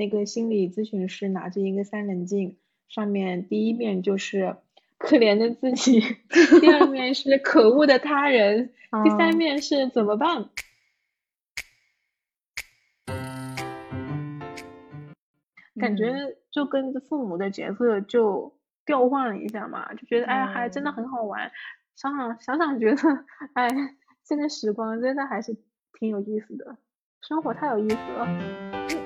那个心理咨询师拿着一个三棱镜，上面第一面就是 可怜的自己，第二面是可恶的他人，第三面是怎么办？感觉就跟父母的角色就调换了一下嘛，就觉得哎，还真的很好玩。想想想想，觉得哎，这个时光真的还是挺有意思的，生活太有意思了。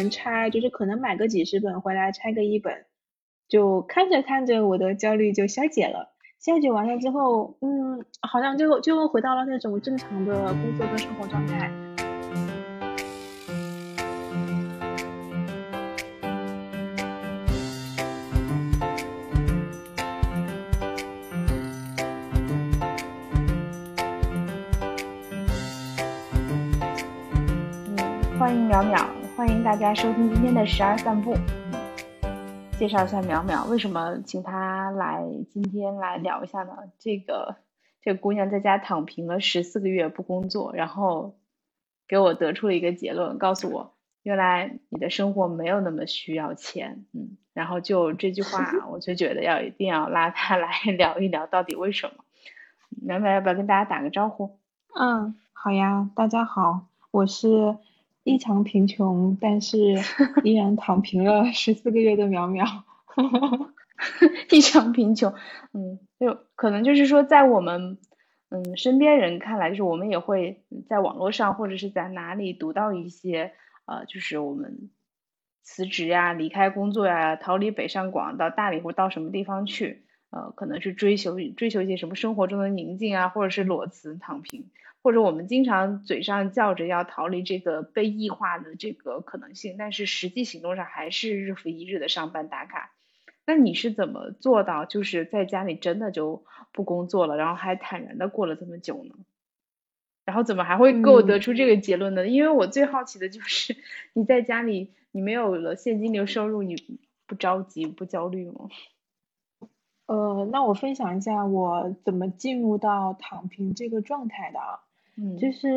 能拆就是可能买个几十本回来拆个一本，就看着看着我的焦虑就消解了。消解完了之后，嗯，好像就就回到了那种正常的工作跟生活状态。大家收听今天的十二散步。介绍一下淼淼，为什么请她来今天来聊一下呢？这个这个姑娘在家躺平了十四个月不工作，然后给我得出了一个结论，告诉我原来你的生活没有那么需要钱。嗯，然后就这句话，我就觉得要一定要拉她来 聊一聊到底为什么。淼淼要不要跟大家打个招呼？嗯，好呀，大家好，我是。异常贫穷，但是 依然躺平了十四个月的苗苗，异常贫穷，嗯，就可能就是说，在我们嗯身边人看来，就是我们也会在网络上或者是在哪里读到一些呃，就是我们辞职呀、离开工作呀、逃离北上广到大理或到什么地方去，呃，可能是追求追求一些什么生活中的宁静啊，或者是裸辞躺平。或者我们经常嘴上叫着要逃离这个被异化的这个可能性，但是实际行动上还是日复一日的上班打卡。那你是怎么做到，就是在家里真的就不工作了，然后还坦然的过了这么久呢？然后怎么还会给我得出这个结论呢？因为我最好奇的就是你在家里，你没有了现金流收入，你不着急不焦虑吗？呃，那我分享一下我怎么进入到躺平这个状态的啊。就是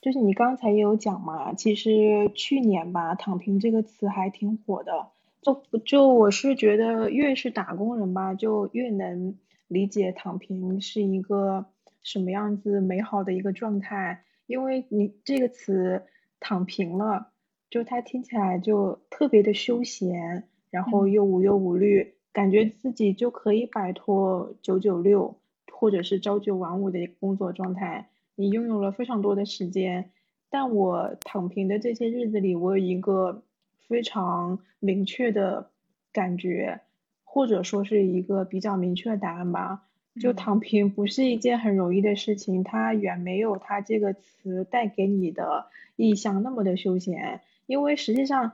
就是你刚才也有讲嘛，其实去年吧，躺平这个词还挺火的。就就我是觉得越是打工人吧，就越能理解躺平是一个什么样子美好的一个状态。因为你这个词躺平了，就它听起来就特别的休闲，然后又无忧无虑，感觉自己就可以摆脱九九六或者是朝九晚五的工作状态。你拥有了非常多的时间，但我躺平的这些日子里，我有一个非常明确的感觉，或者说是一个比较明确的答案吧。就躺平不是一件很容易的事情，它远没有它这个词带给你的意象那么的休闲。因为实际上，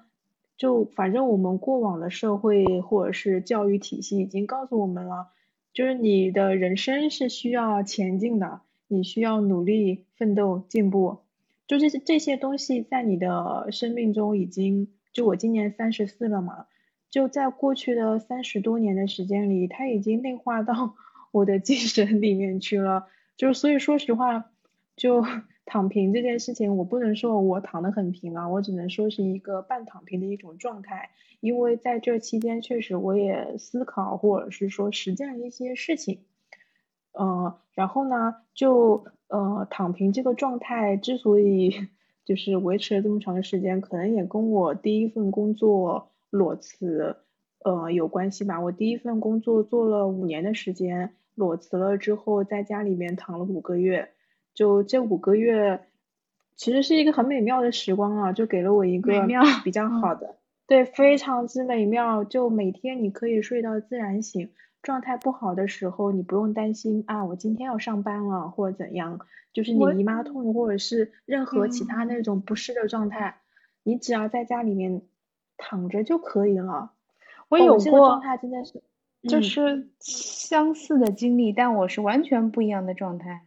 就反正我们过往的社会或者是教育体系已经告诉我们了，就是你的人生是需要前进的。你需要努力奋斗进步，就这些这些东西在你的生命中已经，就我今年三十四了嘛，就在过去的三十多年的时间里，它已经内化到 我的精神里面去了。就所以说实话，就 躺平这件事情，我不能说我躺得很平啊，我只能说是一个半躺平的一种状态。因为在这期间，确实我也思考或者是说实践了一些事情。呃，然后呢，就呃躺平这个状态之所以 就是维持了这么长的时间，可能也跟我第一份工作裸辞呃有关系吧。我第一份工作做了五年的时间，裸辞了之后，在家里面躺了五个月，就这五个月其实是一个很美妙的时光啊，就给了我一个比较好的，对，非常之美妙，就每天你可以睡到自然醒。状态不好的时候，你不用担心啊，我今天要上班了或者怎样，就是你姨妈痛或者是任何其他那种不适的状态，你只要在家里面躺着就可以了。我有过状态真的是，就是相似的经历，但我是完全不一样的状态。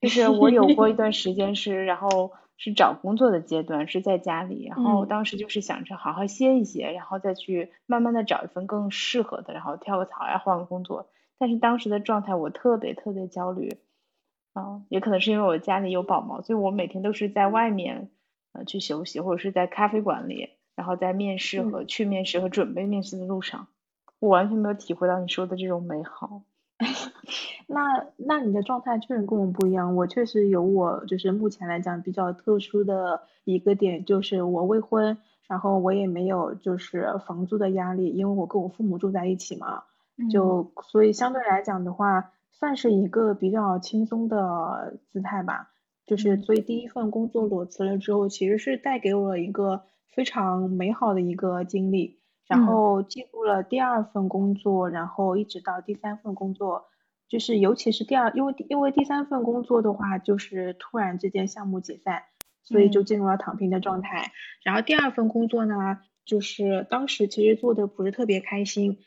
就是我有过一段时间是，然后。是找工作的阶段，是在家里，然后当时就是想着好好歇一歇，然后再去慢慢的找一份更适合的，然后跳个槽呀，换个工作。但是当时的状态我特别特别焦虑，啊，也可能是因为我家里有宝宝，所以我每天都是在外面呃去休息，或者是在咖啡馆里，然后在面试和去面试和准备面试的路上，我完全没有体会到你说的这种美好。那那你的状态确实跟我们不一样，我确实有我就是目前来讲比较特殊的一个点，就是我未婚，然后我也没有就是房租的压力，因为我跟我父母住在一起嘛，就所以相对来讲的话，算是一个比较轻松的姿态吧。就是所以第一份工作裸辞了之后，其实是带给我一个非常美好的一个经历。然后进入了第二份工作，然后一直到第三份工作，就是尤其是第二，因为因为第三份工作的话，就是突然之间项目解散，所以就进入了躺平的状态。然后第二份工作呢，就是当时其实做的不是特别开心，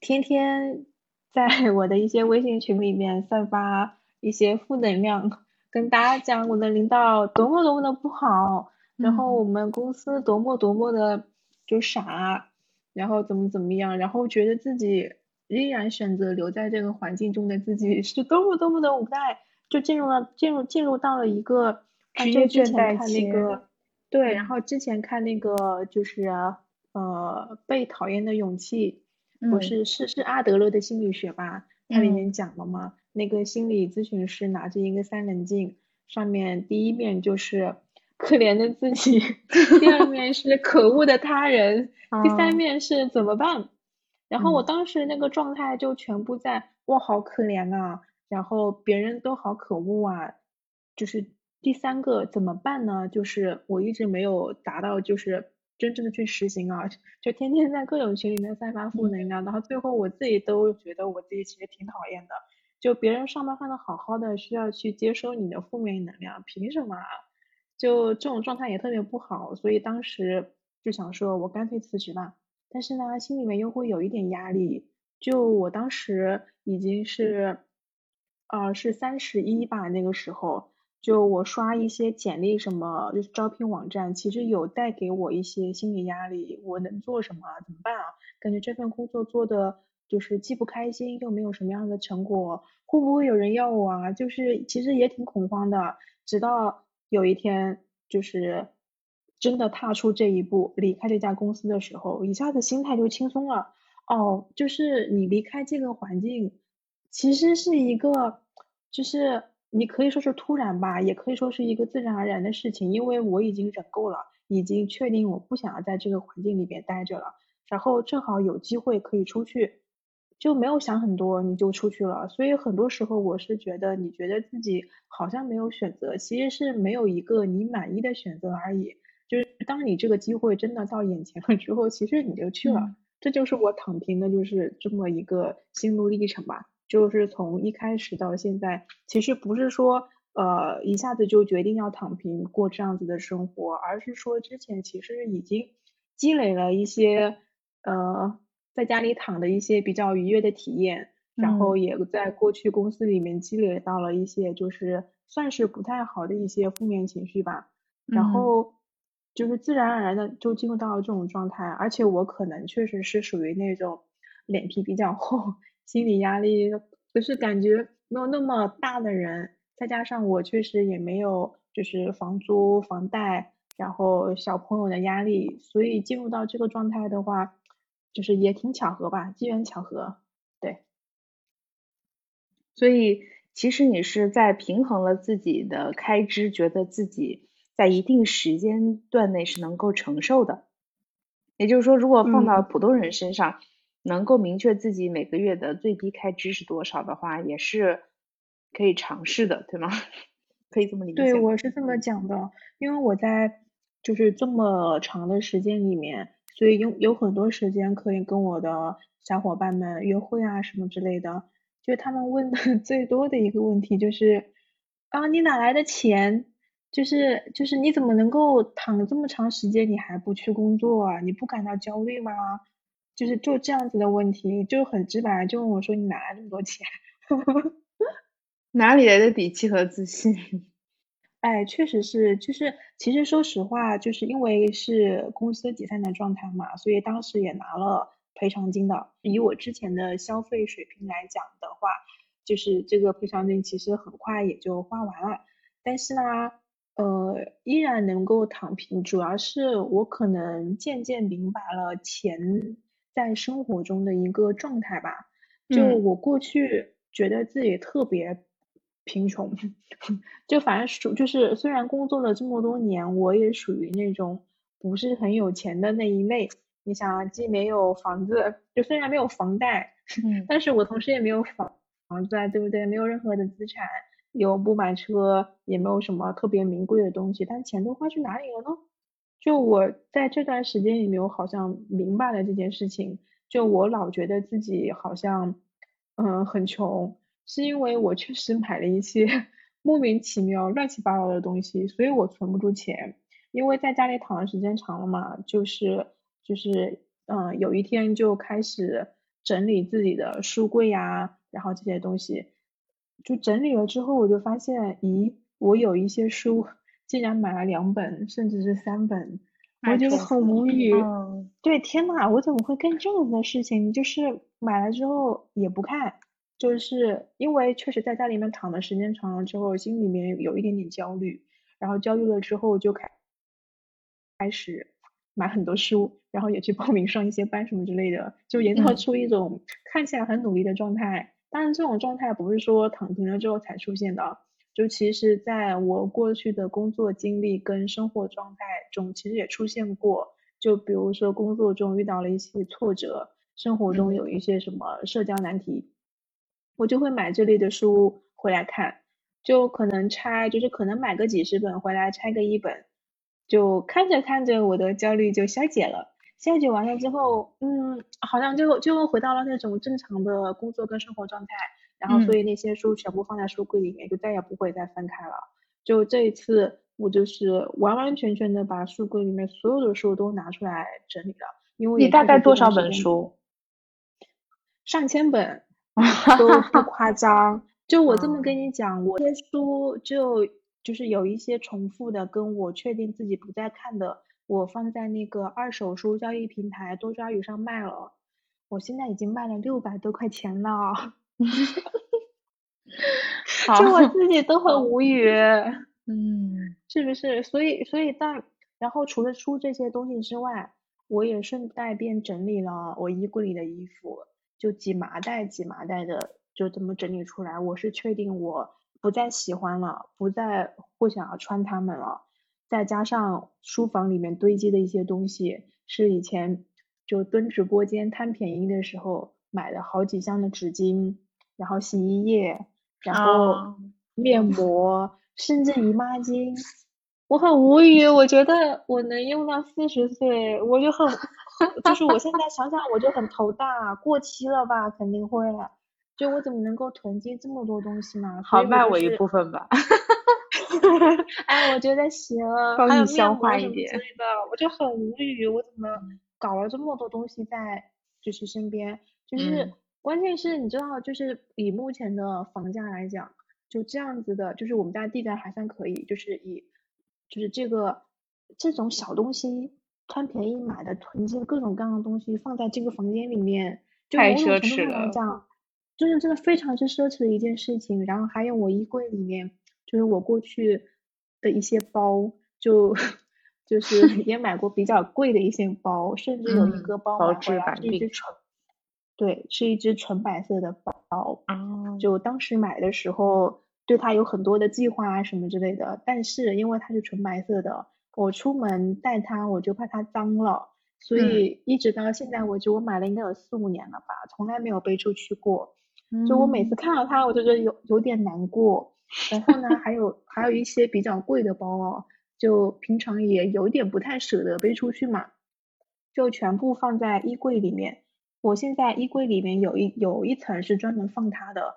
天天 在我的一些微信群里面散发一些负能量，跟大家讲我的领导多么多么的不好，然后我们公司多么多么的就傻。然后怎么怎么样，然后觉得自己依然选择留在这个环境中的自己是多么多么的无奈，就进入了进入进入到了一个职业倦怠期。对，然后之前看那个就是呃被讨厌的勇气，不是是是阿德勒的心理学吧？它里面讲了吗？那个心理咨询师拿着一个三棱镜，上面第一面就是。可怜的自己，第二面是可恶的他人，第三面是怎么办？然后我当时那个状态就全部在哇，好可怜啊，然后别人都好可恶啊，就是第三个怎么办呢？就是我一直没有达到，就是真正的去实行啊，就天天在各种群里面散发负能量，然后最后我自己都觉得我自己其实挺讨厌的，就别人上班上的好好的，需要去接收你的负面能量，凭什么？就这种状态也特别不好，所以当时就想说，我干脆辞职吧。但是呢，心里面又会有一点压力。就我当时已经是，呃，是三十一吧，那个时候，就我刷一些简历什么，就是招聘网站，其实有带给我一些心理压力。我能做什么？怎么办啊？感觉这份工作做的就是既不开心，又没有什么样的成果，会不会有人要我啊？就是其实也挺恐慌的，直到。有一天，就是真的踏出这一步，离开这家公司的时候，一下子心态就轻松了。哦，就是你离开这个环境，其实是一个，就是你可以说是突然吧，也可以说是一个自然而然的事情。因为我已经忍够了，已经确定我不想要在这个环境里边待着了，然后正好有机会可以出去。就没有想很多，你就出去了。所以很多时候我是觉得，你觉得自己好像没有选择，其实是没有一个你满意的选择而已。就是当你这个机会真的到眼前了之后，其实你就去了。这就是我躺平的，就是这么一个心路历程吧。就是从一开始到现在，其实不是说呃一下子就决定要躺平过这样子的生活，而是说之前其实已经积累了一些呃。在家里躺的一些比较愉悦的体验，然后也在过去公司里面积累到了一些就是算是不太好的一些负面情绪吧，然后就是自然而然的就进入到了这种状态，而且我可能确实是属于那种脸皮比较厚，心理压力就是感觉没有那么大的人，再加上我确实也没有就是房租、房贷，然后小朋友的压力，所以进入到这个状态的话。就是也挺巧合吧，机缘巧合，对。所以其实你是在平衡了自己的开支，觉得自己在一定时间段内是能够承受的。也就是说，如果放到普通人身上，能够明确自己每个月的最低开支是多少的话，也是可以尝试的，对吗？可以这么理解。对，我是这么讲的，因为我在就是这么长的时间里面。所以有有很多时间可以跟我的小伙伴们约会啊什么之类的，就他们问的 最多的一个问题就是啊你哪来的钱？就是就是你怎么能够躺这么长时间你还不去工作啊？你不感到焦虑吗？就是就这样子的问题，就很直白就问我说你哪来那么多钱？哪里来的底气和自信？哎，确实是，就是其实说实话，就是因为是公司解散的状态嘛，所以当时也拿了赔偿金的。以我之前的消费水平来讲的话，就是这个赔偿金其实很快也就花完了，但是呢，呃，依然能够躺平，主要是我可能渐渐明白了钱在生活中的一个状态吧。就我过去觉得自己特别贫穷，就反正属就是虽然工作了这么多年，我也属于那种不是很有钱的那一类。你想啊，既没有房子，就虽然没有房贷，但是我同时也没有房房子啊，对不对？没有任何的资产，又不买车，也没有什么特别名贵的东西，但钱都花去哪里了呢？就我在这段时间里面，我好像明白了这件事情。就我老觉得自己好像，嗯，很穷，是因为我确实买了一些 莫名其妙、乱七八糟的东西，所以我存不住钱。因为在家里躺的时间长了嘛，就是就是，嗯，有一天就开始整理自己的书柜呀，然后这些东西，就整理了之后，我就发现，咦，我有一些书竟然买了两本，甚至是三本。我觉得很无语，对，天呐，我怎么会干这样子的事情？就是买了之后也不看，就是因为确实在家里面躺的时间长了之后，心里面有一点点焦虑，然后焦虑了之后就开开始买很多书，然后也去报名上一些班什么之类的，就营造出一种看起来很努力的状态。当然，这种状态不是说躺平了之后才出现的。就其实，在我过去的工作经历跟生活状态中，其实也出现过。就比如说工作中遇到了一些挫折，生活中有一些什么社交难题，我就会买这类的书回来看。就可能拆，就是可能买个几十本回来拆个一本，就看着看着我的焦虑就消解了。消解完了之后，嗯，好像就就回到了那种正常的工作跟生活状态。然后，所以那些书全部放在书柜里面，就再也不会再翻开了。就这一次，我就是完完全全的把书柜里面所有的书都拿出来整理了。因为你大概多少本书？上千本，都不 夸张。就我这么跟你讲，我这些书就就是有一些重复的，跟我确定自己不再看的，我放在那个二手书交易平台多抓鱼上卖了。我现在已经卖了六百多块钱了。就我自己都很无语，嗯，是不是？所以，所以但然后除了出这些东西之外，我也顺带便整理了我衣柜里的衣服，就几麻袋几麻袋的，就这么整理出来。我是确定我不再喜欢了，不再会想要穿它们了。再加上书房里面堆积的一些东西，是以前就蹲直播间贪便宜的时候买的好几箱的纸巾。然后洗衣液，然后面膜，甚至姨妈巾，我很无语。我觉得我能用到四十岁，我就很，就是我现在想想我就很头大，过期了吧肯定会，就我怎么能够囤积这么多东西呢？好卖我一部分吧。哎，我觉得行，帮你消化一点之类。的，我就很无语，我怎么搞了这么多东西在就是身边，就是。关键是你知道，就是以目前的房价来讲，就这样子的，就是我们家地段还算可以，就是以就是这个这种小东西贪便宜买的囤积各种各样的东西放在这个房间里面，就某种程度上讲，就是真的非常之奢侈的一件事情。然后还有我衣柜里面，就是我过去的一些包，就就是也买过比较贵的一些包，甚至有一个包买回来是一只纯。对，是一只纯白色的包，就当时买的时候，对它有很多的计划啊什么之类的。但是因为它是纯白色的，我出门带它，我就怕它脏了，所以一直到现在为止，我买了应该有四五年了吧，从来没有背出去过。就我每次看到它，我就觉得有有点难过。然后呢，还有还有一些比较贵的包哦，就平常也有点不太舍得背出去嘛，就全部放在衣柜里面。我现在衣柜里面有一有一层是专门放它的，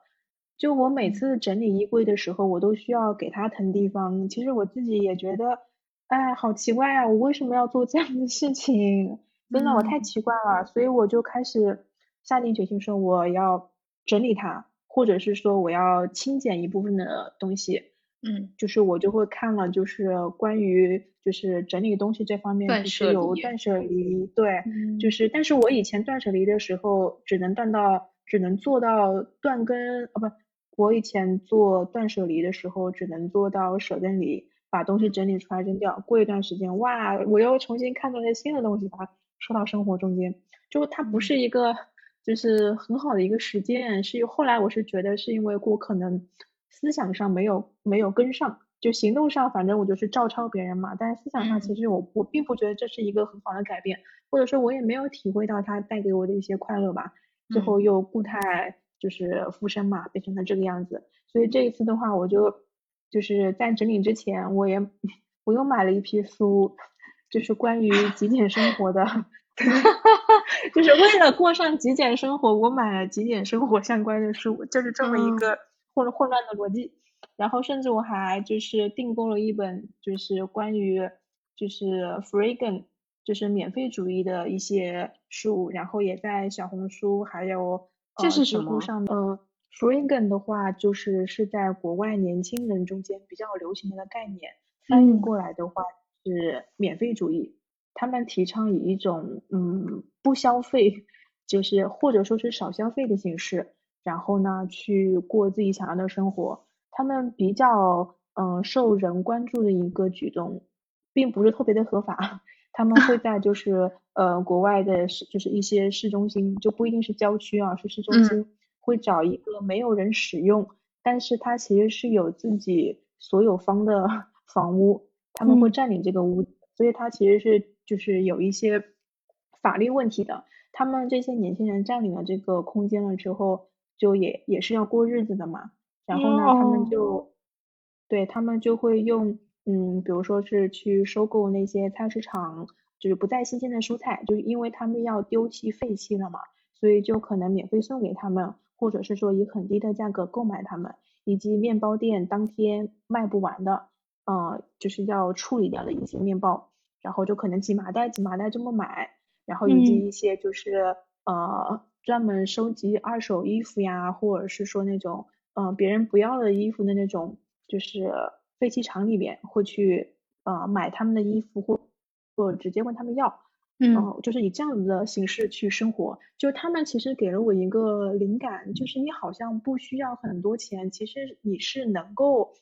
就我每次整理衣柜的时候，我都需要给它腾地方。其实我自己也觉得，哎，好奇怪啊，我为什么要做这样的事情？真的，我太奇怪了。所以我就开始下定决心说，我要整理它，或者是说我要清减一部分的东西。嗯，就是我就会看了，就是关于就是整理东西这方面，是有断舍离，对，就是，但是我以前断舍离的时候，只能断到，只能做到断根，啊不，我以前做断舍离的时候，只能做到舍根离，把东西整理出来扔掉。过一段时间，哇，我又重新看到些新的东西，把它收到生活中间。就它不是一个，就是很好的一个实践。是后来我是觉得是因为我可能思想上没有没有跟上，就行动上反正我就是照抄别人嘛。但是思想上其实我我并不觉得这是一个很好的改变，或者说我也没有体会到它带给我的一些快乐吧。最后又固态就是附身嘛，变成了这个样子。所以这一次的话，我就就是在整理之前，我也我又买了一批书，就是关于极简生活的，就是为了过上极简生活，我买了极简生活相关的书，就是这么一个混混乱的逻辑。然后甚至我还就是订购了一本，就是关于就是 freegan。就是免费主义的一些书，然后也在小红书还有这是什么上呃，freegan 的话就是是在国外年轻人中间比较流行的一个概念，翻译过来的话是免费主义。他们提倡以一种嗯不消费，就是或者说是少消费的形式，然后呢去过自己想要的生活。他们比较嗯受人关注的一个举动，并不是特别的合法。他们会 在就是呃国外的市就是一些市中心就不一定是郊区啊是市中心会找一个没有人使用，但是它其实是有自己所有方的 房屋，他们会占领这个屋，所以它其实是就是有一些法律问题的。他们这些年轻人占领了这个空间了之后，就也也是要过日子的嘛，然后呢他们就对他们就会用。嗯，比如说是去收购那些菜市场，就是不再新鲜的蔬菜，就是因为他们要丢弃废弃了嘛，所以就可能免费送给他们，或者是说以很低的价格购买它们，以及面包店当天卖不完的，呃，就是要处理掉的一些面包，然后就可能几麻袋几麻袋这么买，然后以及一些就是呃专门收集二手衣服呀，或者是说那种嗯别人不要的衣服的那种，就是。废弃厂里边会去呃买他们的衣服或或直接问他们要，嗯，就是以这样子的形式去生活。就他们其实给了我一个灵感，就是你好像不需要很多钱，其实你是能够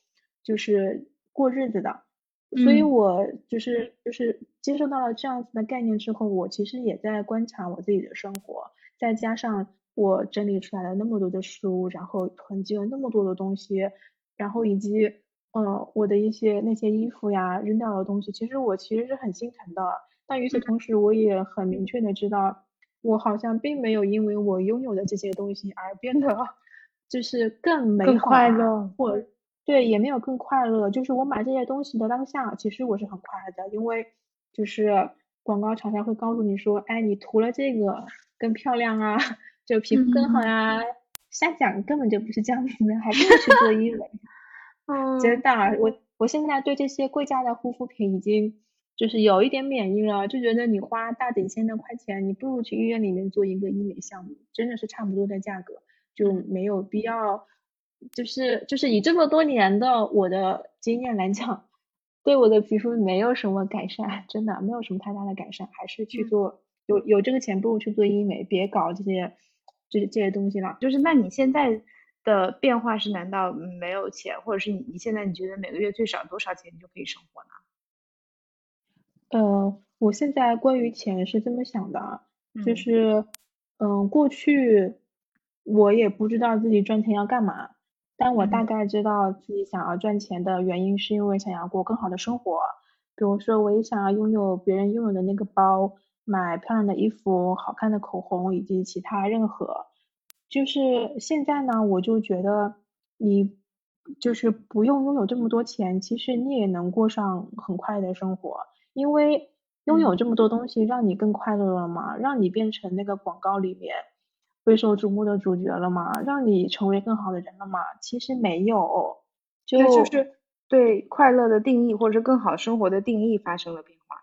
就是过日子的。所以我就是就是接受到了这样子的概念之后，我其实也在观察我自己的生活，再加上我整理出来了那么多的书，然后囤积了那么多的东西，然后以及。嗯，我的一些那些衣服呀，扔掉的东西，其实我其实是很心疼的。但与此同时，我也很明确的知道，我好像并没有因为我拥有的这些东西而变得就是更美好，快乐，或对，也没有更快乐。就是我买这些东西的当下，其实我是很快乐的，因为就是广告厂商会告诉你说，哎，你涂了这个更漂亮啊，就皮肤更好呀。瞎讲，根本就不是这样子的，还不如去做医美。嗯，真的，我我现在对这些贵价的护肤品已经就是有一点免疫了，就觉得你花大几千的块钱，你不如去医院里面做一个医美项目，真的是差不多的价格，就没有必要，就是就是以这么多年的我的经验来讲，对我的皮肤没有什么改善，真的没有什么太大的改善，还是去做有有这个钱不如去做医美，别搞这些这这些东西了。就是那你现在？的变化是？难道没有钱，或者是你你现在你觉得每个月最少多少钱你就可以生活呢？呃，我现在关于钱是这么想的，就是嗯，过去我也不知道自己赚钱要干嘛，但我大概知道自己想要赚钱的原因是因为想要过更好的生活，比如说我也想要拥有别人拥有的那个包，买漂亮的衣服、好看的口红以及其他任何。就是现在呢，我就觉得你就是不用拥有这么多钱，其实你也能过上很快的生活，因为拥有这么多东西让你更快乐了吗？让你变成那个广告里面备受瞩目的主角了吗？让你成为更好的人了吗？其实没有，就就是对快乐的定义或者是更好生活的定义发生了变化。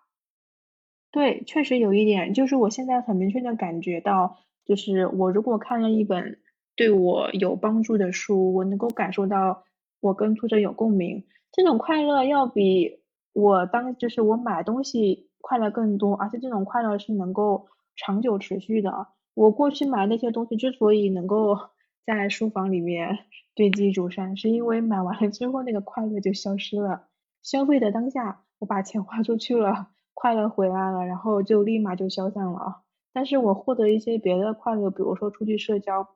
对，确实有一点，就是我现在很明确的感觉到。就是我如果看了一本对我有帮助的书，我能够感受到我跟作者有共鸣，这种快乐要比我当就是我买东西快乐更多，而且这种快乐是能够长久持续的。我过去买那些东西之所以能够 在书房里面堆积如山，是因为买完了之后那个快乐就消失了。消费的当下，我把钱花出去了，快乐回来了，然后就立马就消散了。但是我获得一些别的快乐，比如说出去社交，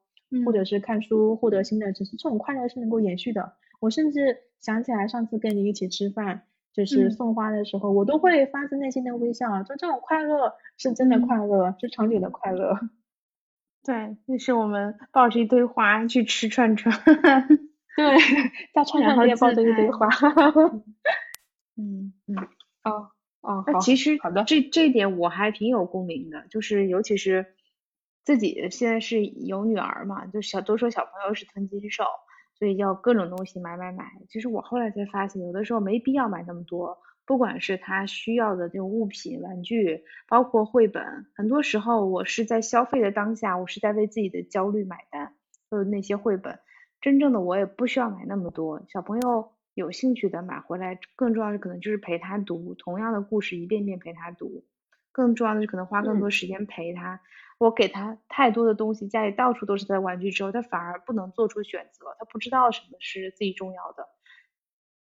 或者是看书，获得新的知识，这种快乐是能够延续的。我甚至想起来上次跟你一起吃饭，就是送花的时候，我都会发自内心的微笑，就这种快乐是真的快乐，是长久的快乐。对，就是我们抱着一堆花去吃串串，对，在 串串店抱着一堆花，嗯。嗯，哦哦，那其实好的，这这一点我还挺有共鸣的，就是尤其是自己现在是有女儿嘛，就小都说小朋友是吞金兽，所以要各种东西买买买。其实我后来才发现，有的时候没必要买那么多。不管是他需要的这种物品、玩具，包括绘本，很多时候我是在消费的当下，我是在为自己的焦虑买单。就那些绘本，真正的我也不需要买那么多。小朋友有兴趣的买回来，更重要的可能就是陪他读同样的故事，一遍遍陪他读。更重要的是可能花更多时间陪他。我给他太多的东西，家里到处都是他的玩具之后，他反而不能做出选择，他不知道什么是自己重要的。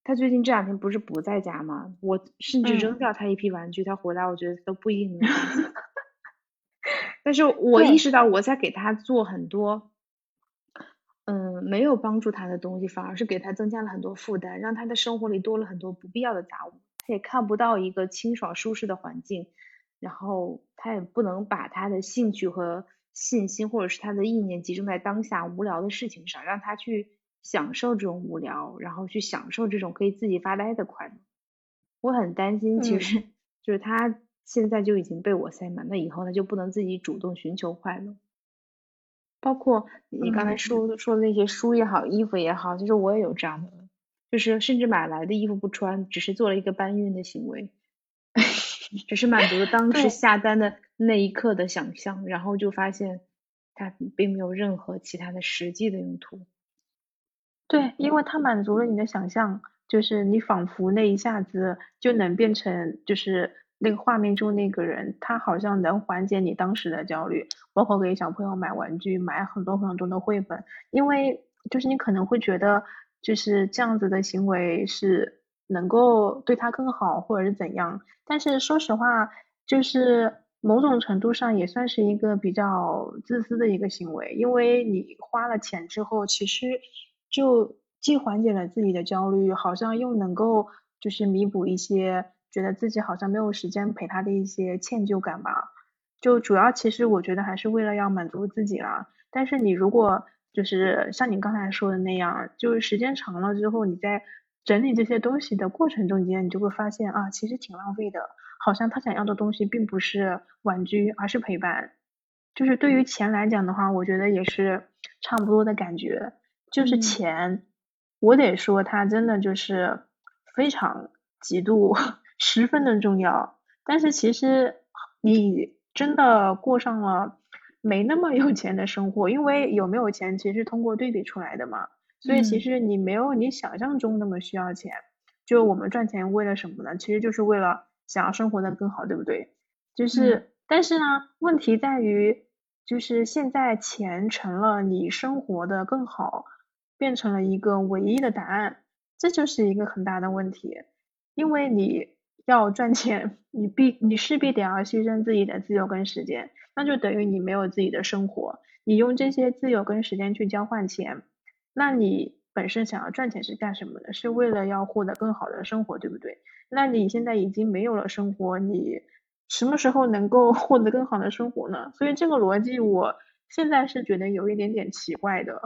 他最近这两天不是不在家吗？我甚至扔掉他一批玩具，他回来我觉得都不一定能。但是我意识到我在给他做很多，嗯，没有帮助他的东西，反而是给他增加了很多负担，让他的生活里多了很多不必要的杂物。他也看不到一个清爽舒适的环境，然后他也不能把他的兴趣和信心或者是他的意念集中在当下无聊的事情上，让他去。享受这种无聊，然后去享受这种可以自己发呆的快乐。我很担心，其实就是他现在就已经被我塞满，那以后他就不能自己主动寻求快乐。包括你刚才说说的那些书也好，衣服也好，就是我也有这样的，就是甚至买来的衣服不穿，只是做了一个搬运的行为，只是满足了当时下单的那一刻的想象，然后就发现它并没有任何其他的实际的用途。对，因为它满足了你的想象，就是你仿佛那一下子就能变成，就是那个画面中那个人，他好像能缓解你当时的焦虑。包括给小朋友买玩具，买很多很多的绘本，因为就是你可能会觉得，就是这样子的行为是能够对他更好，或者是怎样。但是说实话，就是某种程度上也算是一个比较自私的一个行为，因为你花了钱之后，其实。就既缓解了自己的焦虑，好像又能够就是弥补一些觉得自己好像没有时间陪他的一些歉疚感吧。就主要其实我觉得还是为了要满足自己啦。但是你如果就是像你刚才说的那样，就是时间长了之后，你在整理这些东西的过程中间，你就会发现啊，其实挺浪费的。好像他想要的东西并不是玩具，而是陪伴。就是对于钱来讲的话，我觉得也是差不多的感觉。就是钱，我得说，它真的就是非常极度 十分的重要。但是其实你真的过上了没那么有钱的生活，因为有没有钱其实通过对比出来的嘛。所以其实你没有你想象中那么需要钱。就我们赚钱为了什么呢？其实就是为了想要生活的更好，对不对？就是，但是呢，问题在于，就是现在钱成了你生活的更好。变成了一个唯一的答案，这就是一个很大的问题。因为你要赚钱，你必你势必得要牺牲自己的自由跟时间，那就等于你没有自己的生活。你用这些自由跟时间去交换钱，那你本身想要赚钱是干什么的？是为了要获得更好的生活，对不对？那你现在已经没有了生活，你什么时候能够 获得更好的生活呢？所以这个逻辑，我现在是觉得有一点点奇怪的。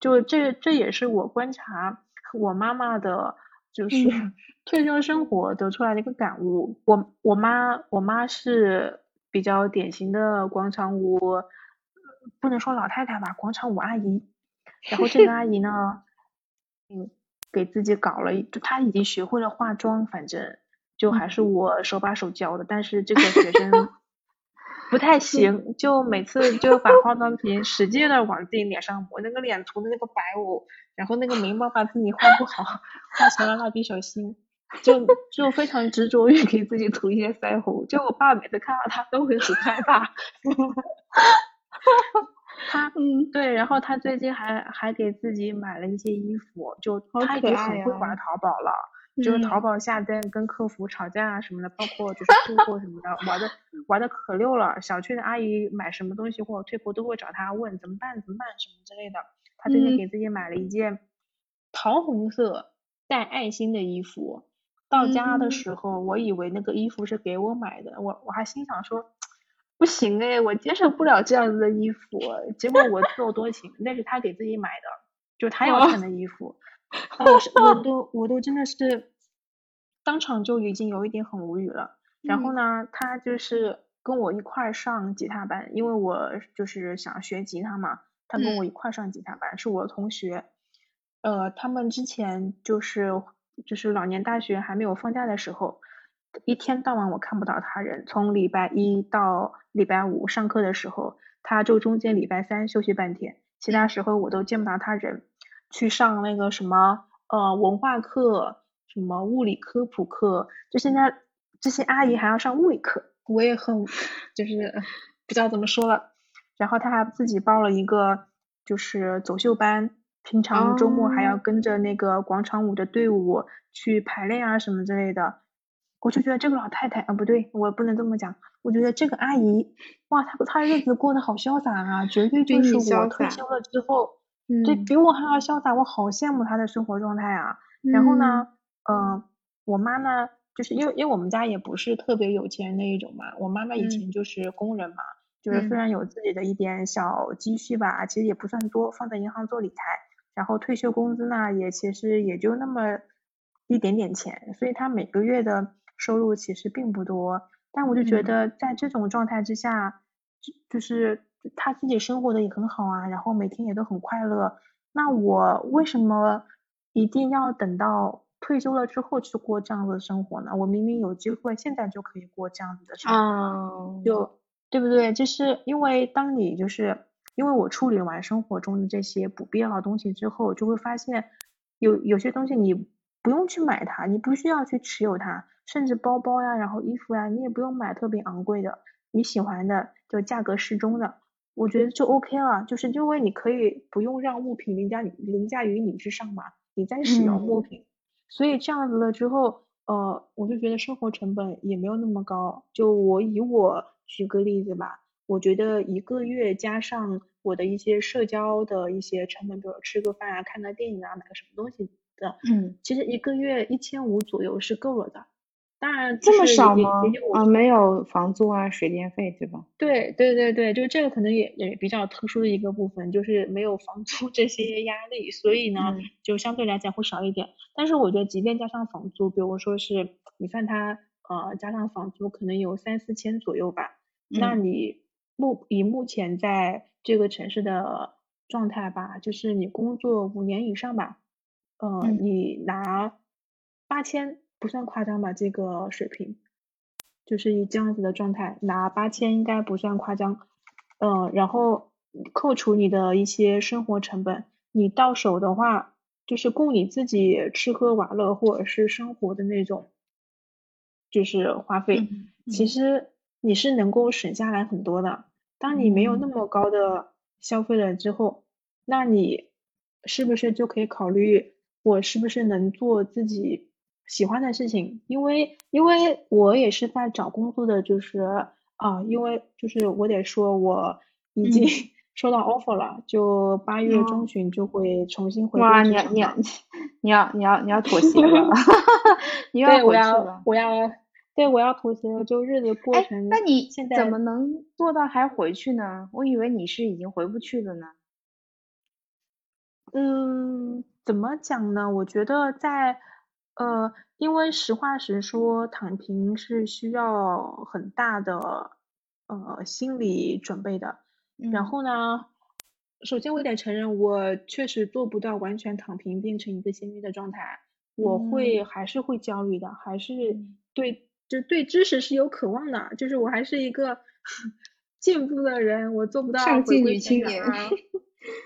就这，这也是我观察我妈妈的，就是 退休生活得出来的一个感悟。我我妈我妈是比较典型的广场舞，不能说老太太吧，广场舞阿姨。然后这个阿姨呢，嗯，给自己搞了，就她已经学会了化妆，反正就还是我手把手教的。但是这个学生。不太行，就每次 就把化妆品使劲的往自己脸上抹，那个脸涂的那个白雾，然后那个眉毛把自己画不好，画成了蜡笔小新，就就非常执着于给自己涂一些腮红，就我爸每次看到他都会很害怕。他嗯对，然后他最近还还给自己买了一些衣服，就他已经很会玩淘宝了，就是淘宝下单跟客服吵架啊什么的，包括就是退货什么的，玩的玩的可溜了。小区的阿姨买什么东西或者退货都会找他问怎么办怎么办什么之类的。他最近给自己买了一件桃红色带爱心的衣服，到家的时候我以为那个衣服是给我买的，我我还心想说。不行哎，我接受不了这样子的衣服。结果我自作多情，那是他给自己买的，就他要穿的衣服。我我 都我都真的是当场就已经有一点很无语了。然后呢，他就是跟我一块上吉他班，因为我就是想学吉他嘛。他跟我一块上吉他班，是我的同学。呃，他们之前就是就是老年大学还没有放假的时候。一天到晚我看不到他人，从礼拜一到礼拜五上课的时候，他就中间礼拜三休息半天，其他时候我都见不到他人。去上那个什么呃文化课，什么物理科普课，就现在这些阿姨还要上物理课，我也很就是不知道怎么说了。然后他还自己报了一个就是走秀班，平常周末还要跟着那个广场舞的队伍去排练啊什么之类的。我就觉得这个老太太啊，不对，我不能这么讲。我觉得这个阿姨，哇，她她日子过得好潇洒啊，绝对就是我退休了之后，对比我还要潇洒，我好羡慕她的生活状态啊。然后呢，嗯，我妈呢，就是因为因为我们家也不是特别有钱那一种嘛，我妈妈以前就是工人嘛，就是虽然有自己的一点小积蓄吧，其实也不算多，放在银行做理财，然后退休工资呢，也其实也就那么一点点钱，所以她每个月的。收入其实并不多，但我就觉得在这种状态之下，就就是他自己生活的也很好啊，然后每天也都很快乐。那我为什么一定要等到退休了之后去过这样的生活呢？我明明有机会现在就可以过这样子的生活，就对不对？就是因为当你就是因为我处理完生活中的这些不必要的东西之后，就会发现有有些东西你不用去买它，你不需要去持有它。甚至包包呀，然后衣服呀，你也不用买特别昂贵的，你喜欢的就价格适中的，我觉得就 OK 了。就是因为你可以不用让物品凌驾凌驾于你之上嘛，你在使用物品，所以这样子了之后，呃，我就觉得生活成本也没有那么高。就我以我举个例子吧，我觉得一个月加上我的一些社交的一些成本，比如吃个饭啊、看个电影啊、买个什么东西的，嗯，其实一个月一千五左右是够了的。当然这么少吗？啊，没有房租啊，水电费对吧？对对对对，就这个可能也也比较特殊的一个部分，就是没有房租 这些压力，所以呢，就相对来讲会少一点。但是我觉得，即便加上房租，比如说是你算它呃加上房租可能有三四千左右吧，那你目以目前在这个城市的状态吧，就是你工作五年以上吧，呃，你拿八千。不算夸张吧，这个水平，就是以这样子的状态拿八千应该不算夸张，嗯，然后扣除你的一些生活成本，你到手的话就是供你自己吃喝玩乐或者是生活的那种，就是花费，其实你是能够省下来很多的。当你没有那么高的消费了之后，那你是不是就可以考虑我是不是能做自己？喜欢的事情，因为因为我也是在找工作的，就是啊，因为就是我得说，我已经 收到 offer 了，就八月中旬就会重新回哇，你要 你要你要你要你要妥协了，你要我要我要对我要妥协了，就日子过成。那你现在怎么能做到还回去呢？我以为你是已经回不去了呢。嗯，怎么讲呢？我觉得在。呃，因为实话实说，躺平是需要很大的呃心理准备的。然后呢，首先我得承认，我确实做不到完全躺平变成一个咸鱼的状态。我会还是会焦虑的，还是对就对知识是有渴望的。就是我还是一个 进步的人，我做不到上进女青年。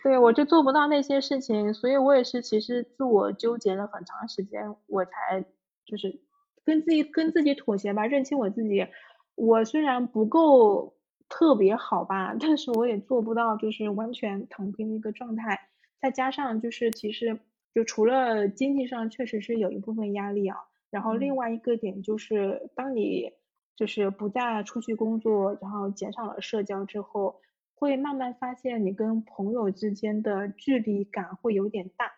对，我就做不到那些事情，所以我也是其实自我纠结了很长时间，我才就是跟自己跟自己妥协吧，认清我自己。我虽然不够特别好吧，但是我也做不到就是完全躺平的一个状态。再加上就是其实就除了经济上确实是有一部分压力啊，然后另外一个点就是当你就是不再出去工作，然后减少了社交之后，会慢慢发现你跟朋友之间的距离感会有点大。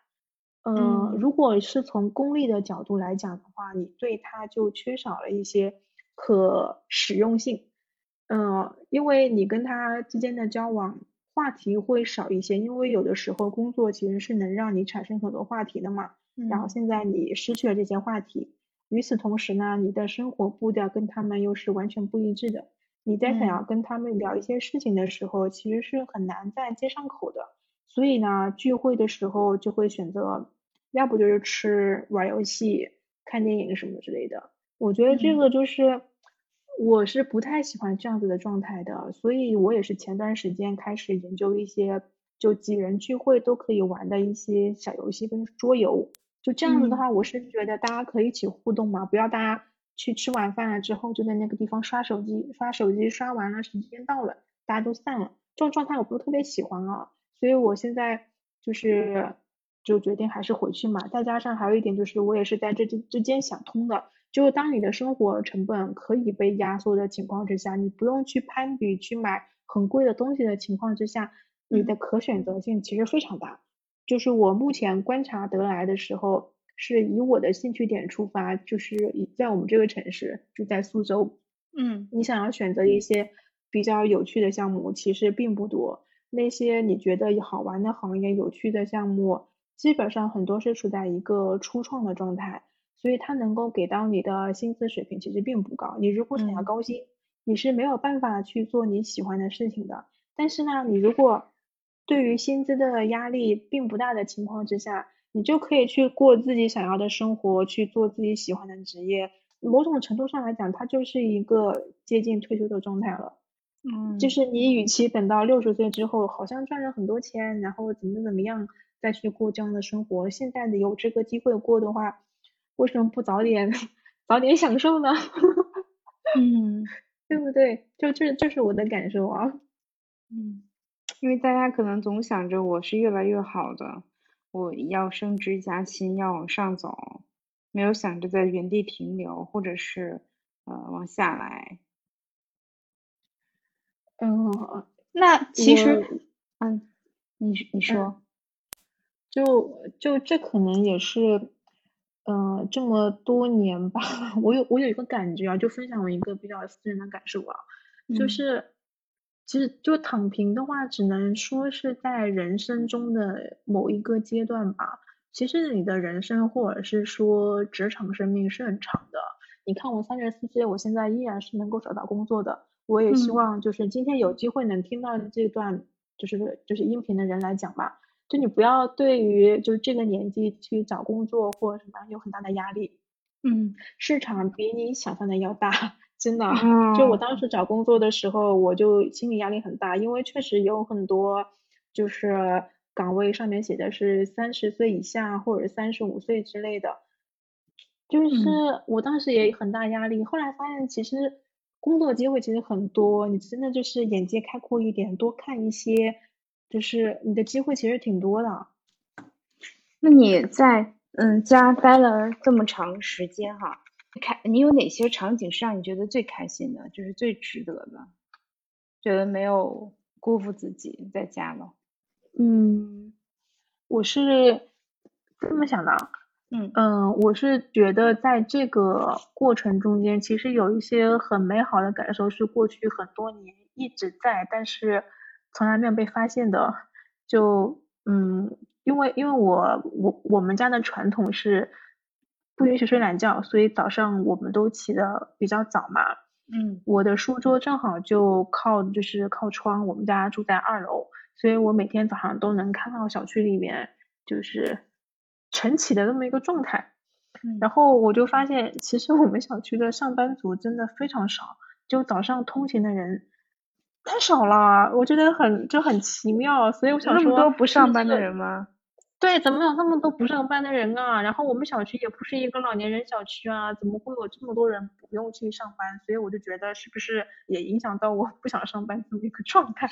嗯，如果是从功利的角度来讲的话，你对他就缺少了一些可使用性。嗯，因为你跟他之间的交往话题会少一些，因为有的时候工作其实是能让你产生很多话题的嘛。然后现在你失去了这些话题，与此同时呢，你的生活步调跟他们又是完全不一致的。你在想要跟他们聊一些事情的时候，其实是很难再接上口的。所以呢，聚会的时候就会选择，要不就是吃、玩游戏、看电影什么之类的。我觉得这个就是，我是不太喜欢这样子的状态的。所以我也是前段时间开始研究一些，就几人聚会都可以玩的一些小游戏跟桌游。就这样子的话，我是觉得大家可以一起互动嘛，不要大家去吃完饭了之后就在那个地方刷手机，刷手机刷完了时间到了，大家都散了，这种状态我不是特别喜欢啊。所以我现在就是就决定还是回去嘛，再加上还有一点就是我也是在这之之间想通的，就是当你的生活成本可以被压缩的情况之下，你不用去攀比去买很贵的东西的情况之下，你的可选择性其实非常大。就是我目前观察得来的时候，是以我的兴趣点出发，就是以在我们这个城市，就在苏州，嗯，你想要选择一些比较有趣的项目，其实并不多。那些你觉得好玩的行业、有趣的项目，基本上很多是处在一个初创的状态，所以它能够给到你的薪资水平其实并不高。你如果想要高薪，你是没有办法去做你喜欢的事情的。但是呢，你如果对于薪资的压力并不大的情况之下，你就可以去过自己想要的生活，去做自己喜欢的职业。某种程度上来讲，它就是一个接近退休的状态了。嗯，就是你与其等到六十岁之后，好像赚了很多钱，然后怎么怎么样再去过这样的生活，现在的有这个机会过的话，为什么不早点早点享受呢？嗯，对不对？就这这是我的感受啊。嗯，因为大家可能总想着我是越来越好的，我要升职加薪，要往上走，没有想着在原地停留，或者是呃往下来。嗯，那其实，嗯，你你说，就就这可能也是，嗯，这么多年吧，我有我有一个感觉啊，就分享我一个比较私人的感受啊，就是，其实就躺平的话，只能说是在人生中的某一个阶段吧。其实你的人生或者是说职场生命是很长的，你看我三十四岁，我现在依然是能够找到工作的。我也希望就是今天有机会能听到这段就是就是音频的人来讲吧，就你不要对于就这个年纪去找工作或什么有很大的压力，嗯，市场比你想象的要大，真的，就我当时找工作的时候，我就心理压力很大，因为确实有很多就是岗位上面写的是三十岁以下或者三十五岁之类的，就是我当时也很大压力，后来发现其实。工作机会其实很多，你真的就是眼界开阔一点，多看一些，就是你的机会其实挺多的。那你在嗯家待了这么长时间哈，开你有哪些场景是让你觉得最开心的，就是最值得的，觉得没有辜负自己在家了？嗯，我是这么想的。嗯嗯，我是觉得在这个过程中间，其实有一些很美好的感受，是过去很多年一直在，但是从来没有被发现的。就嗯，因为因为我我我们家的传统是不允许睡懒觉，所以早上我们都起的比较早嘛。嗯，我的书桌正好就靠就是靠窗，我们家住在二楼，所以我每天早上都能看到小区里面就是。晨起的这么一个状态，然后我就发现，其实我们小区的上班族真的非常少，就早上通勤的人太少了，我觉得很就很奇妙，所以我想说，那么多不上班的人吗？对，怎么有那么多不上班的人啊？然后我们小区也不是一个老年人小区啊，怎么会有这么多人不用去上班？所以我就觉得是不是也影响到我不想上班这么一个状态？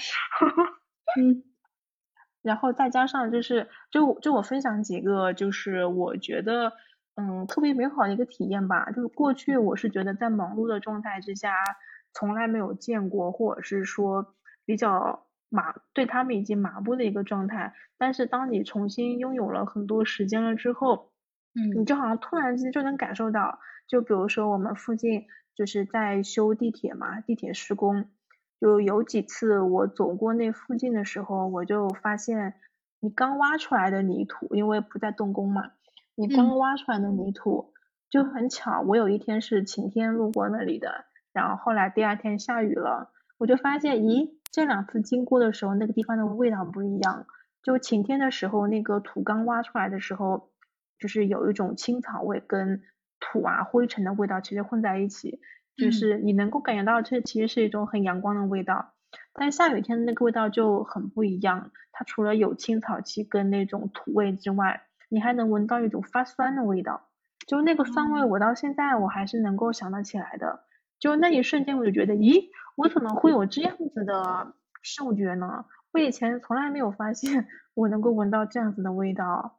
嗯，然后再加上就是就就我分享几个就是我觉得嗯特别美好的一个体验吧，就是过去我是觉得在忙碌的状态之下从来没有见过，或者是说比较。麻对他们已经麻木的一个状态，但是当你重新拥有了很多时间了之后，嗯，你就好像突然之间就能感受到，就比如说我们附近就是在修地铁嘛，地铁施工，就有几次我走过那附近的时候，我就发现你刚挖出来的泥土，因为不在动工嘛，你刚挖出来的泥土就很巧，我有一天是晴天路过那里的，然后后来第二天下雨了，我就发现，咦。这两次经过的时候，那个地方的味道不一样。就晴天的时候，那个土刚挖出来的时候，就是有一种青草味跟土啊灰尘的味道，其实混在一起，就是你能够感觉到这其实是一种很阳光的味道。但下雨天的那个味道就很不一样，它除了有青草气跟那种土味之外，你还能闻到一种发酸的味道。就那个酸味，我到现在我还是能够想得起来的。就那一瞬间，我就觉得，咦，我怎么会有这样子的嗅觉呢？我以前从来没有发现我能够闻到这样子的味道。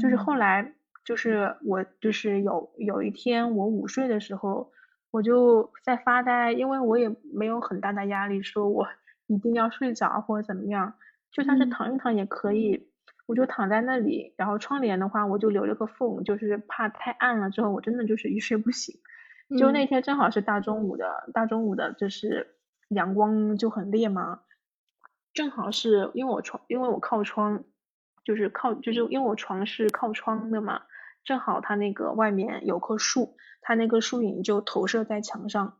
就是后来，就是我就是有有一天我午睡的时候，我就在发呆，因为我也没有很大的压力，说我 一定要睡着或者怎么样，就算是躺一躺也可以。我就躺在那里，然后窗帘的话我就留了个缝，就是怕太暗了之后我真的就是一睡不醒。就那天正好是大中午的，大中午的，就是阳光就很烈嘛，正好是因为我床，因为我靠窗，就是靠，就是因为我床是靠窗的嘛，正好它那个外面有棵树，它那个树影就投射在墙上，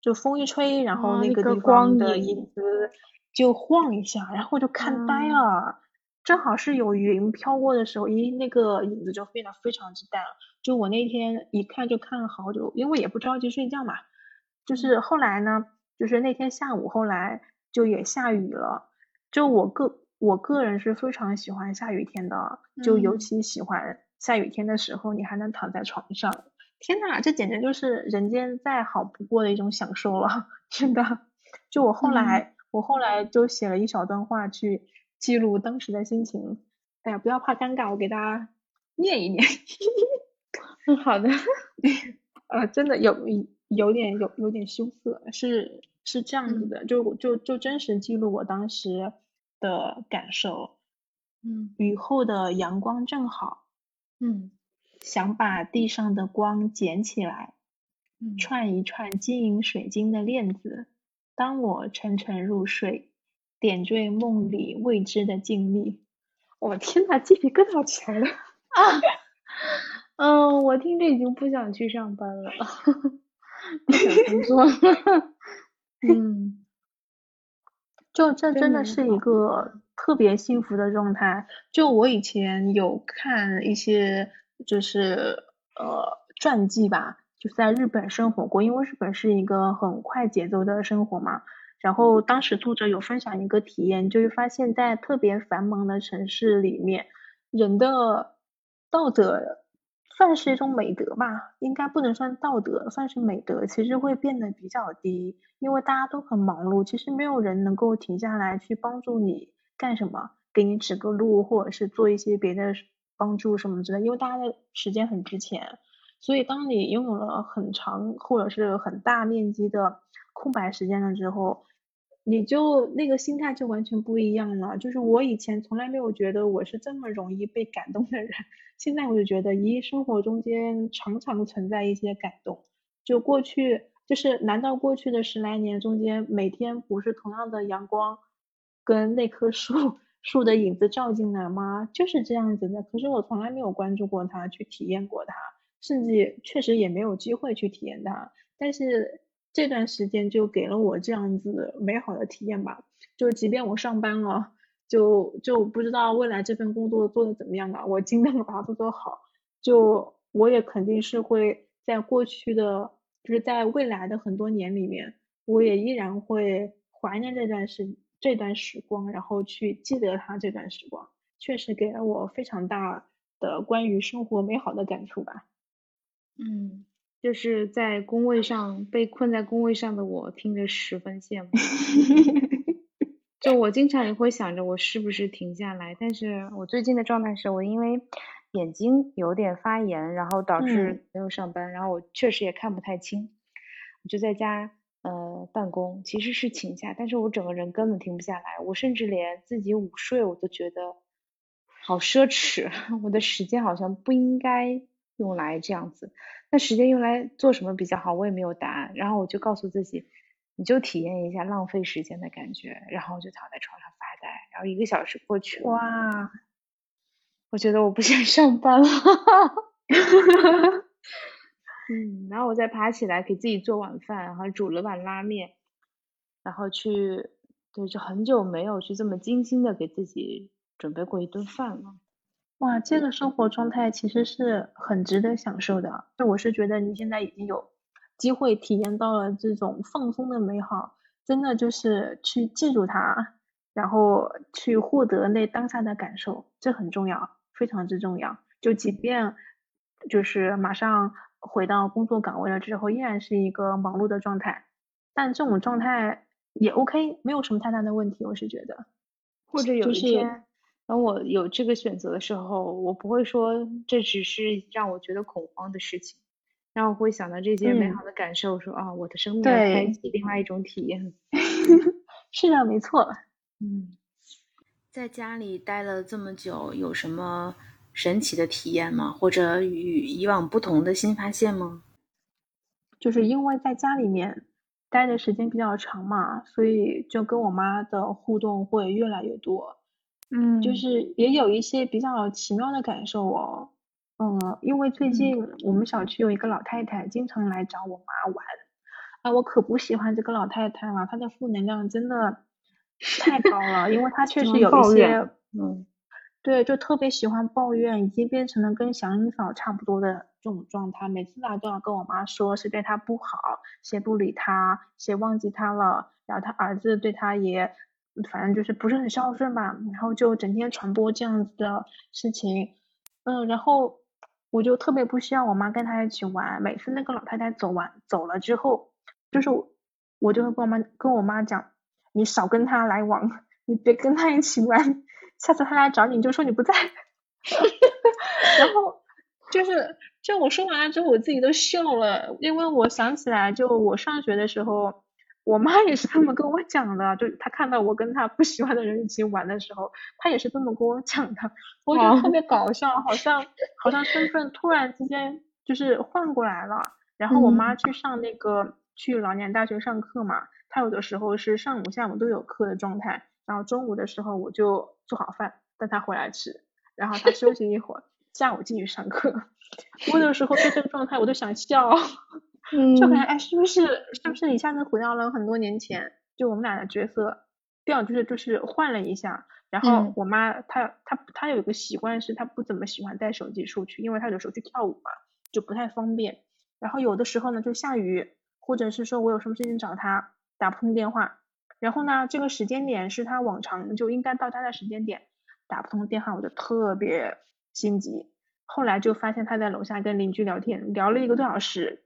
就风一吹，然后那个地方的影子就晃一下，然后就看呆了。正好是有云飘过的时候，咦，那个影子就变得非常之淡了。就我那天一看就看了好久，因为也不着急睡觉嘛。就是后来呢，就是那天下午后来就也下雨了。就我个我个人是非常喜欢下雨天的，就尤其喜欢下雨天的时候，你还能躺在床上。天呐，这简直就是人间再好不过的一种享受了，真的。就我后来，我后来就写了一小段话去。记录当时的心情，哎呀，不要怕尴尬，我给大家念一念。嗯，好的。呃，真的有有点有有点羞涩，是是这样子的，就就就真实记录我当时的感受。嗯。雨后的阳光正好。嗯。想把地上的光捡起来，串一串晶莹水晶的链子。当我沉沉入睡。点缀梦里未知的静谧，我天呐，鸡皮疙瘩起来了啊！嗯，我听着已经不想去上班了，不想工作了。嗯，就这真的是一个特别幸福的状态。就我以前有看一些就是呃传记吧，就在日本生活过，因为日本是一个很快节奏的生活嘛。然后当时作者有分享一个体验，就是发现，在特别繁忙的城市里面，人的道德算是一种美德吧，应该不能算道德，算是美德，其实会变得比较低，因为大家都很忙碌，其实没有人能够停下来去帮助你干什么，给你指个路，或者是做一些别的帮助什么之类，因为大家的时间很值钱，所以当你拥有了很长或者是很大面积的。空白时间了之后，你就那个心态就完全不一样了。就是我以前从来没有觉得我是这么容易被感动的人，现在我就觉得，咦，生活中间常常存在一些感动。就过去，就是难道过去的十来年中间，每天不是同样的阳光跟那棵树树的影子照进来吗？就是这样子的。可是我从来没有关注过它，去体验过它，甚至确实也没有机会去体验它。但是。这段时间就给了我这样子美好的体验吧，就即便我上班了，就就不知道未来这份工作做的怎么样了，我尽量把它做做好。就我也肯定是会在过去的，就是在未来的很多年里面，我也依然会怀念这段时这段时光，然后去记得它这段时光。确实给了我非常大的关于生活美好的感触吧。嗯，就是在工位上被困在工位上的我，听着十分羡慕。就我经常也会想着，我是不是停下来？但是我最近的状态是我因为眼睛有点发炎，然后导致没有上班，然后我确实也看不太清，我就在家呃办公，其实是请假，但是我整个人根本停不下来，我甚至连自己午睡我都觉得好奢侈，我的时间好像不应该用来这样子，那时间用来做什么比较好？我也没有答案，然后我就告诉自己。你就体验一下浪费时间的感觉，然后我就躺在床上发呆，然后一个小时过去了，哇，我觉得我不想 上班了，嗯，然后我再爬起来给自己做晚饭，然后煮了碗拉面，然后去，对，就很久没有去这么精心的给自己准备过一顿饭了，哇，这个生活状态其实是很值得享受的，那我是觉得你现在已经有。机会体验到了这种放松的美好，真的就是去记住它，然后去获得那当下的感受，这很重要，非常之重要。就即便就是马上回到工作岗位了之后，依然是一个忙碌的状态，但这种状态也 OK，没有什么太大的问题，我是觉得。或者有一天，当我有这个选择的时候，我不会说这只是让我觉得恐慌的事情。然后会想到这些美好的感受，说啊，我的生命开启另外一种体验。是的，没错。嗯，在家里待了这么久，有什么神奇的体验吗？或者与以往不同的新发现吗？就是因为在家里面待的时间比较长嘛，所以就跟我妈的互动会越来越多。嗯，就是也有一些比较奇妙的感受哦。嗯，因为最近我们小区有一个老太太，经常来找我妈玩，啊，我可不喜欢这个老太太了，她的负能量真的太高了，因为她 确实有一些，嗯，对，就特别喜欢抱怨，已经变成了跟祥林嫂差不多的这种状态，每次来都要跟我妈说谁对她不好，谁不理她，谁忘记她了，然后她儿子对她也，反正就是不是很孝顺吧，然后就整天传播这样子的事情，嗯，然后。我就特别不希望我妈跟她一起玩，每次那个老太太走完走了之后，就是我就会跟我妈跟我妈讲，你少跟她来往，你别跟她一起玩，下次她来找你就说你不在。然后就是就我说完了之后，我自己都笑了，因为我想起来就我上学的时候。我妈也是这么跟我讲的，就她看到我跟她不喜欢的人一起玩的时候，她也是这么跟我讲的，我觉得特别搞笑，好像 好像身份突然之间就是换过来了。然后我妈去上那个去老年大学上课嘛，她有的时候是上午下午都有课的状态，然后中午的时候我就做好饭等她回来吃，然后她休息一会儿，下午继续上课。我有时候对这个状态我都想笑。嗯，就感觉哎，是不是是不是一下子回到了很多年前？就我们俩的角色调就是就是换了一下。然后我妈她她她有一个习惯是她不怎么喜欢带手机出去，因为她有时候去跳舞嘛，就不太方便。然后有的时候呢就下雨，或者是说我有什么事情找她打不通电话。然后呢这个时间点是她往常就应该到家的时间点，打不通电话我就特别心急。后来就发现她在楼下跟邻居聊天，聊了一个多小时。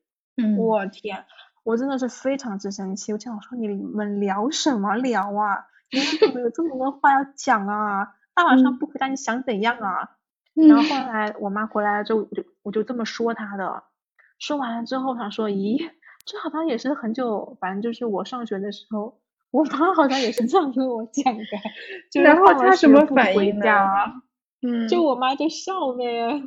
我天，我真的是非常之生气。我就想说，你们聊什么聊啊？你们怎么有这么多话要讲啊？大晚上不回家，你想怎样啊？然后后来我妈回来了之后，我就我就这么说她的。说完了之后，她说：“咦，这好像也是很久，反正就是我上学的时候，我妈好像也是这样跟我讲的。”就然后她什么反应呢？嗯，就我妈就笑呗，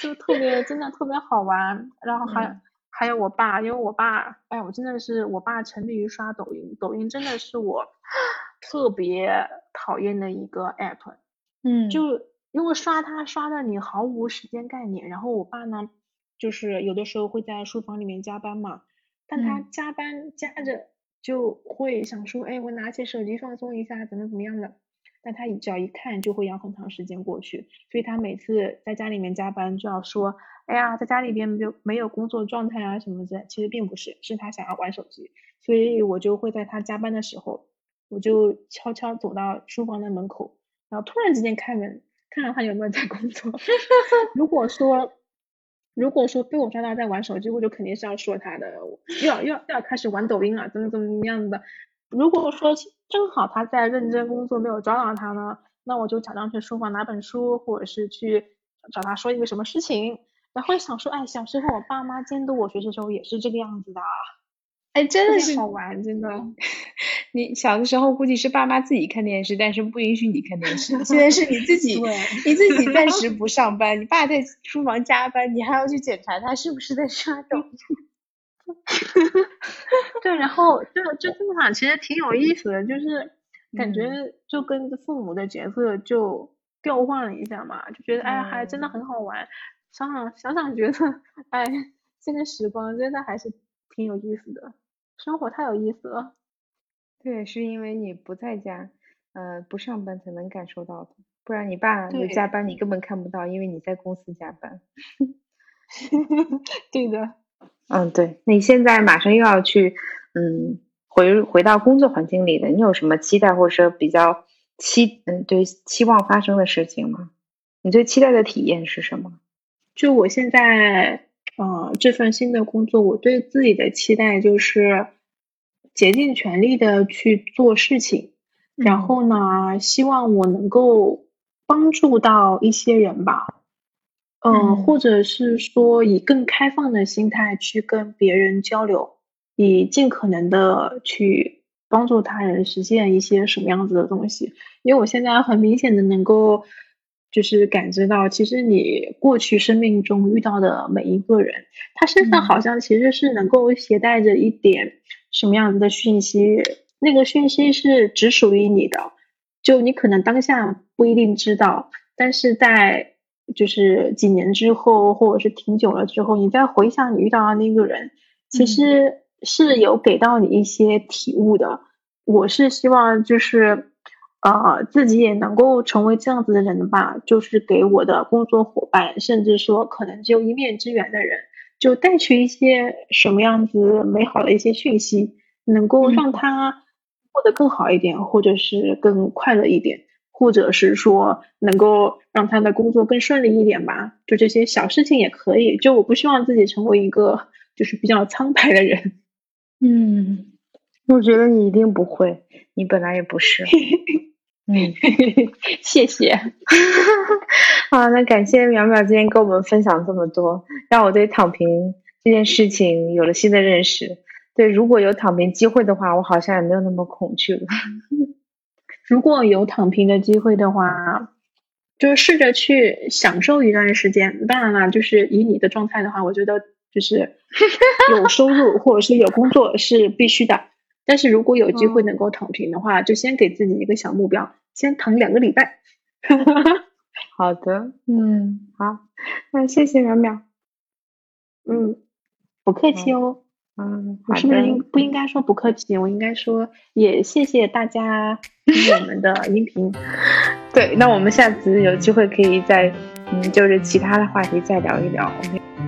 就特别真的特别好玩。然后还。还有我爸，因为我爸，哎，我真的是我爸沉迷于刷抖音，抖音真的是我特别讨厌的一个 app，嗯，就因为刷它刷的你毫无时间概念。然后我爸呢，就是有的时候会在书房里面加班嘛，但他加班加着就会想说，哎，我拿起手机放松一下，怎么怎么样的。但他只要一看就会要很长时间过去，所以他每次在家里面加班就要说。哎呀，在家里边没有没有工作状态啊什么的，其实并不是，是他想要玩手机，所以我就会在他加班的时候，我就悄悄走到书房的门口，然后突然之间开门，看看他有没有在工作。如果说如果说被我抓到在玩手机，我就肯定是要说他的，又要要要开始玩抖音了，怎么怎么样的。如果说正好他在认真工作，没有抓到他呢，那我就假装去书房拿本书，或者是去找他说一个什么事情。然后想说，哎，小时候我爸妈监督我学习的时候也是这个样子的，哎，真的是好玩，真的。你小的时候估计是爸妈自己看电视，但是不允许你看电视。现在是你自 己，你自己暂时不上班，你爸在书房加班，你还要去检查他是不是在刷抖音。对，然后就就这么想，其实挺有意思的，就是感觉就跟父母的角色就调换了一下嘛，就觉得哎，还真的很好玩。想想想想，觉得哎，这个时光真的还是挺有意思的，生活太有意思了。对，是因为你不在家，呃，不上班才能感受到的，不然你爸有加班，你根本看不到，因为你在公司加班。对的。嗯，对。那你现在马上又要去，嗯，回回到工作环境里了，你有什么期待或者说比较期，嗯，对期望发生的事情吗？你最期待的体验是什么？就我现在，呃，这份新的工作，我对自己的期待就是竭尽全力的去做事情，然后呢，希望我能够帮助到一些人吧，嗯，或者是说以更开放的心态去跟别人交流，以尽可能的去帮助他人实现一些什么样子的东西，因为我现在很明显的能够。就是感知到，其实你过去生命中遇到的每一个人，他身上好像其实是能够携带着一点什么样子的讯息，那个讯息是只属于你的，就你可能当下不一定知道，但是在就是几年之后，或者是挺久了之后，你再回想你遇到的那个人，其实是有给到你一些体悟的。我是希望就是。呃，自己也能够成为这样子的人吧，就是给我的工作伙伴，甚至说可能只有一面之缘的人，就带去一些什么样子美好的一些讯息，能够让他过得更好一点，或者是更快乐一点，或者是说能够让他的工作更顺利一点吧。就这些小事情也可以。就我不希望自己成为一个就是比较苍白的人。嗯，我觉得你一定不会，你本来也不是。嗯，谢谢。好，那感谢淼淼今天跟我们分享这么多，让我对躺平这件事情有了新的认识。对，如果有躺平机会的话，我好像也没有那么恐惧了。如果有躺平的机会的话，就试着去享受一段时间。当然了，就是以你的状态的话，我觉得就是 有收入或者是有工作是必须的。但是如果有机会能够躺平的话，就先给自己一个小目标，先躺两个礼拜。好的，嗯，好，那谢谢淼淼。嗯，不客气哦。嗯，我是不是应不应该说不客气？我应该说也谢谢大家 听我们的音频。对，那我们下次有机会可以再嗯，就是其他的话题再聊一聊。OK。